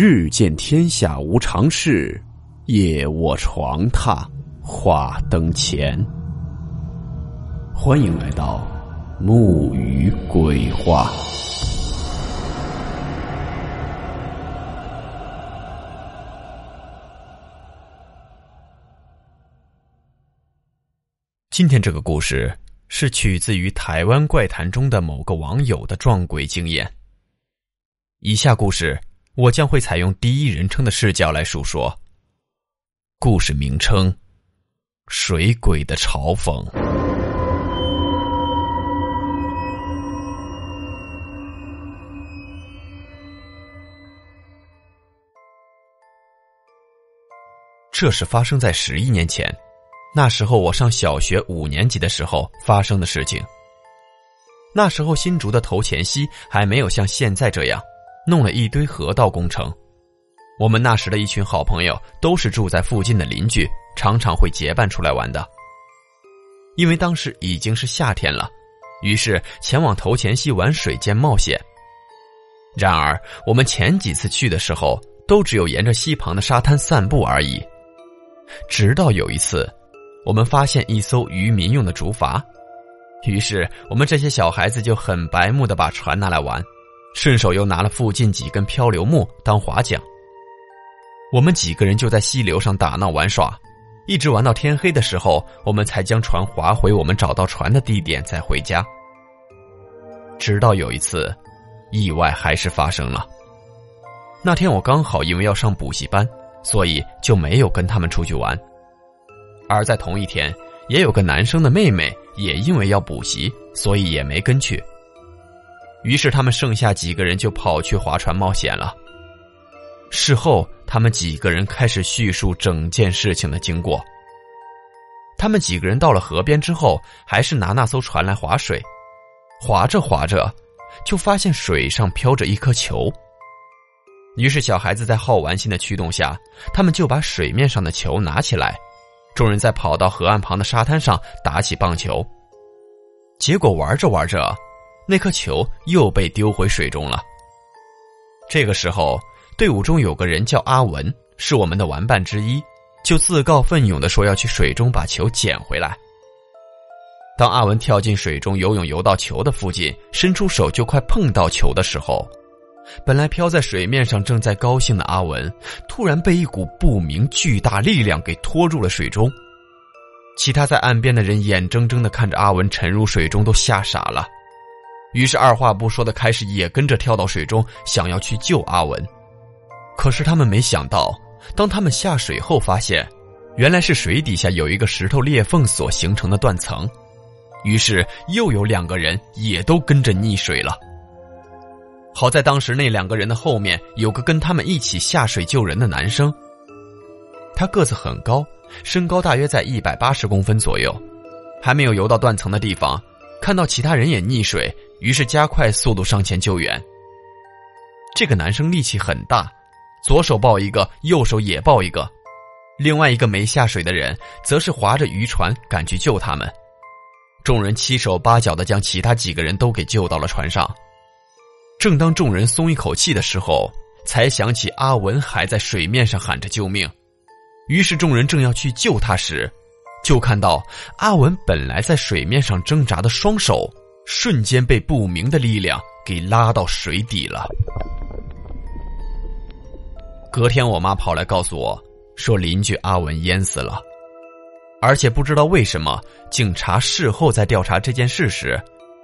日见天下无常事，夜卧床榻话灯前。欢迎来到木鱼鬼话。今天这个故事是取自于台湾怪谈中的某个网友的撞鬼经验。以下故事。我将会采用第一人称的视角来述说。故事名称：水鬼的嘲讽。这是发生在十一年前，那时候我上小学五年级的时候发生的事情。那时候新竹的头前溪还没有像现在这样。弄了一堆河道工程，我们那时的一群好朋友都是住在附近的邻居，常常会结伴出来玩的。因为当时已经是夏天了，于是前往头前溪玩水兼冒险。然而，我们前几次去的时候，都只有沿着溪旁的沙滩散步而已。直到有一次，我们发现一艘渔民用的竹筏，于是我们这些小孩子就很白目的把船拿来玩。顺手又拿了附近几根漂流木当划桨，我们几个人就在溪流上打闹玩耍，一直玩到天黑的时候，我们才将船划回我们找到船的地点再回家。直到有一次，意外还是发生了。那天我刚好因为要上补习班，所以就没有跟他们出去玩。而在同一天，也有个男生的妹妹也因为要补习，所以也没跟去。于是他们剩下几个人就跑去划船冒险了。事后，他们几个人开始叙述整件事情的经过。他们几个人到了河边之后，还是拿那艘船来划水，划着划着，就发现水上飘着一颗球。于是小孩子在好玩心的驱动下，他们就把水面上的球拿起来，众人再跑到河岸旁的沙滩上打起棒球。结果玩着玩着。那颗球又被丢回水中了。这个时候，队伍中有个人叫阿文，是我们的玩伴之一，就自告奋勇的说要去水中把球捡回来。当阿文跳进水中游泳，游到球的附近，伸出手就快碰到球的时候，本来飘在水面上正在高兴的阿文，突然被一股不明巨大力量给拖入了水中。其他在岸边的人眼睁睁的看着阿文沉入水中，都吓傻了。于是二话不说的开始也跟着跳到水中，想要去救阿文。可是他们没想到，当他们下水后发现，原来是水底下有一个石头裂缝所形成的断层。于是又有两个人也都跟着溺水了。好在当时那两个人的后面有个跟他们一起下水救人的男生，他个子很高，身高大约在一百八十公分左右，还没有游到断层的地方，看到其他人也溺水。于是加快速度上前救援。这个男生力气很大，左手抱一个，右手也抱一个。另外一个没下水的人，则是划着渔船赶去救他们。众人七手八脚的将其他几个人都给救到了船上。正当众人松一口气的时候，才想起阿文还在水面上喊着救命。于是众人正要去救他时，就看到阿文本来在水面上挣扎的双手。瞬间被不明的力量给拉到水底了。隔天，我妈跑来告诉我，说邻居阿文淹死了，而且不知道为什么，警察事后在调查这件事时，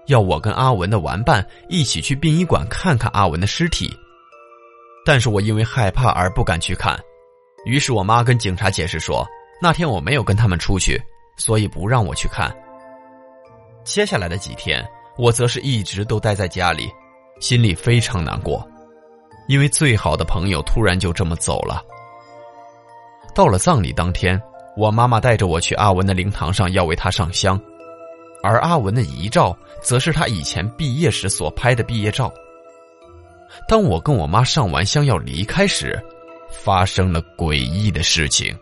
要我跟阿文的玩伴一起去殡仪馆看看阿文的尸体。但是我因为害怕而不敢去看，于是我妈跟警察解释说，那天我没有跟他们出去，所以不让我去看。接下来的几天，我则是一直都待在家里，心里非常难过，因为最好的朋友突然就这么走了。到了葬礼当天，我妈妈带着我去阿文的灵堂上要为他上香，而阿文的遗照则是他以前毕业时所拍的毕业照。当我跟我妈上完香要离开时，发生了诡异的事情。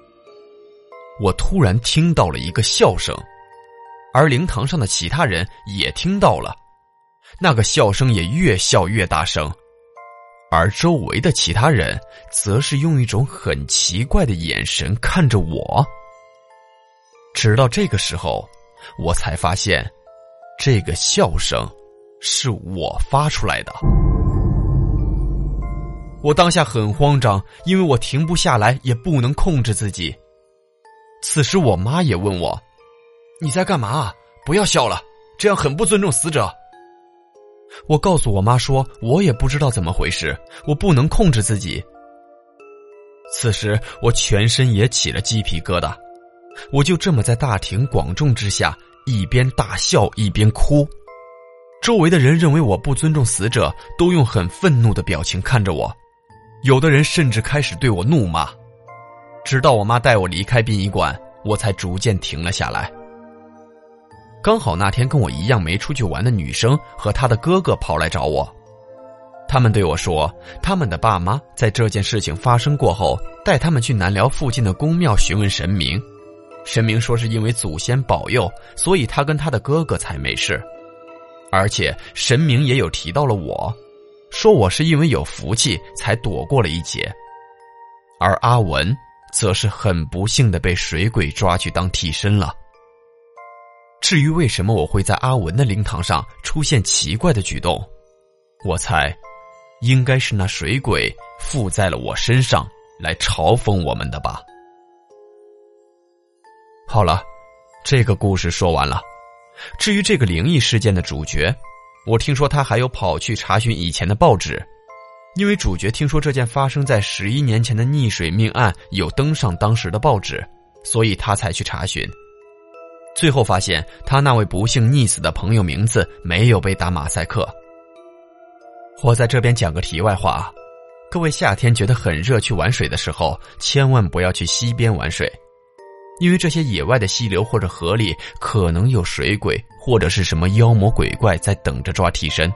我突然听到了一个笑声。而灵堂上的其他人也听到了，那个笑声也越笑越大声，而周围的其他人则是用一种很奇怪的眼神看着我。直到这个时候，我才发现，这个笑声是我发出来的。我当下很慌张，因为我停不下来，也不能控制自己。此时，我妈也问我：“你在干嘛？不要笑了，这样很不尊重死者。”我告诉我妈说：“我也不知道怎么回事，我不能控制自己。”此时，我全身也起了鸡皮疙瘩。我就这么在大庭广众之下，一边大笑一边哭。周围的人认为我不尊重死者，都用很愤怒的表情看着我。有的人甚至开始对我怒骂。直到我妈带我离开殡仪馆，我才逐渐停了下来。刚好那天跟我一样没出去玩的女生和她的哥哥跑来找我，他们对我说，他们的爸妈在这件事情发生过后，带他们去南辽附近的宫庙询问神明，神明说是因为祖先保佑，所以他跟他的哥哥才没事，而且神明也有提到了我，说我是因为有福气才躲过了一劫，而阿文则是很不幸的被水鬼抓去当替身了。至于为什么我会在阿文的灵堂上出现奇怪的举动，我猜，应该是那水鬼附在了我身上来嘲讽我们的吧。好了，这个故事说完了。至于这个灵异事件的主角，我听说他还有跑去查询以前的报纸，因为主角听说这件发生在十一年前的溺水命案有登上当时的报纸，所以他才去查询。最后发现，他那位不幸溺死的朋友名字没有被打马赛克。我在这边讲个题外话，各位夏天觉得很热去玩水的时候，千万不要去溪边玩水，因为这些野外的溪流或者河里可能有水鬼或者是什么妖魔鬼怪在等着抓替身。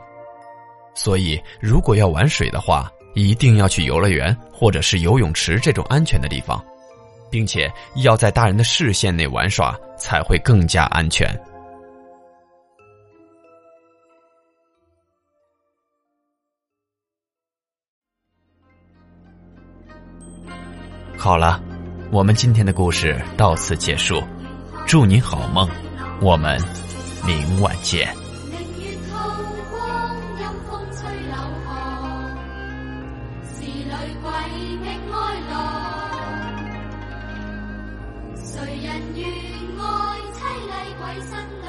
所以，如果要玩水的话，一定要去游乐园或者是游泳池这种安全的地方。并且要在大人的视线内玩耍，才会更加安全。好了，我们今天的故事到此结束，祝你好梦，我们明晚见。鬼新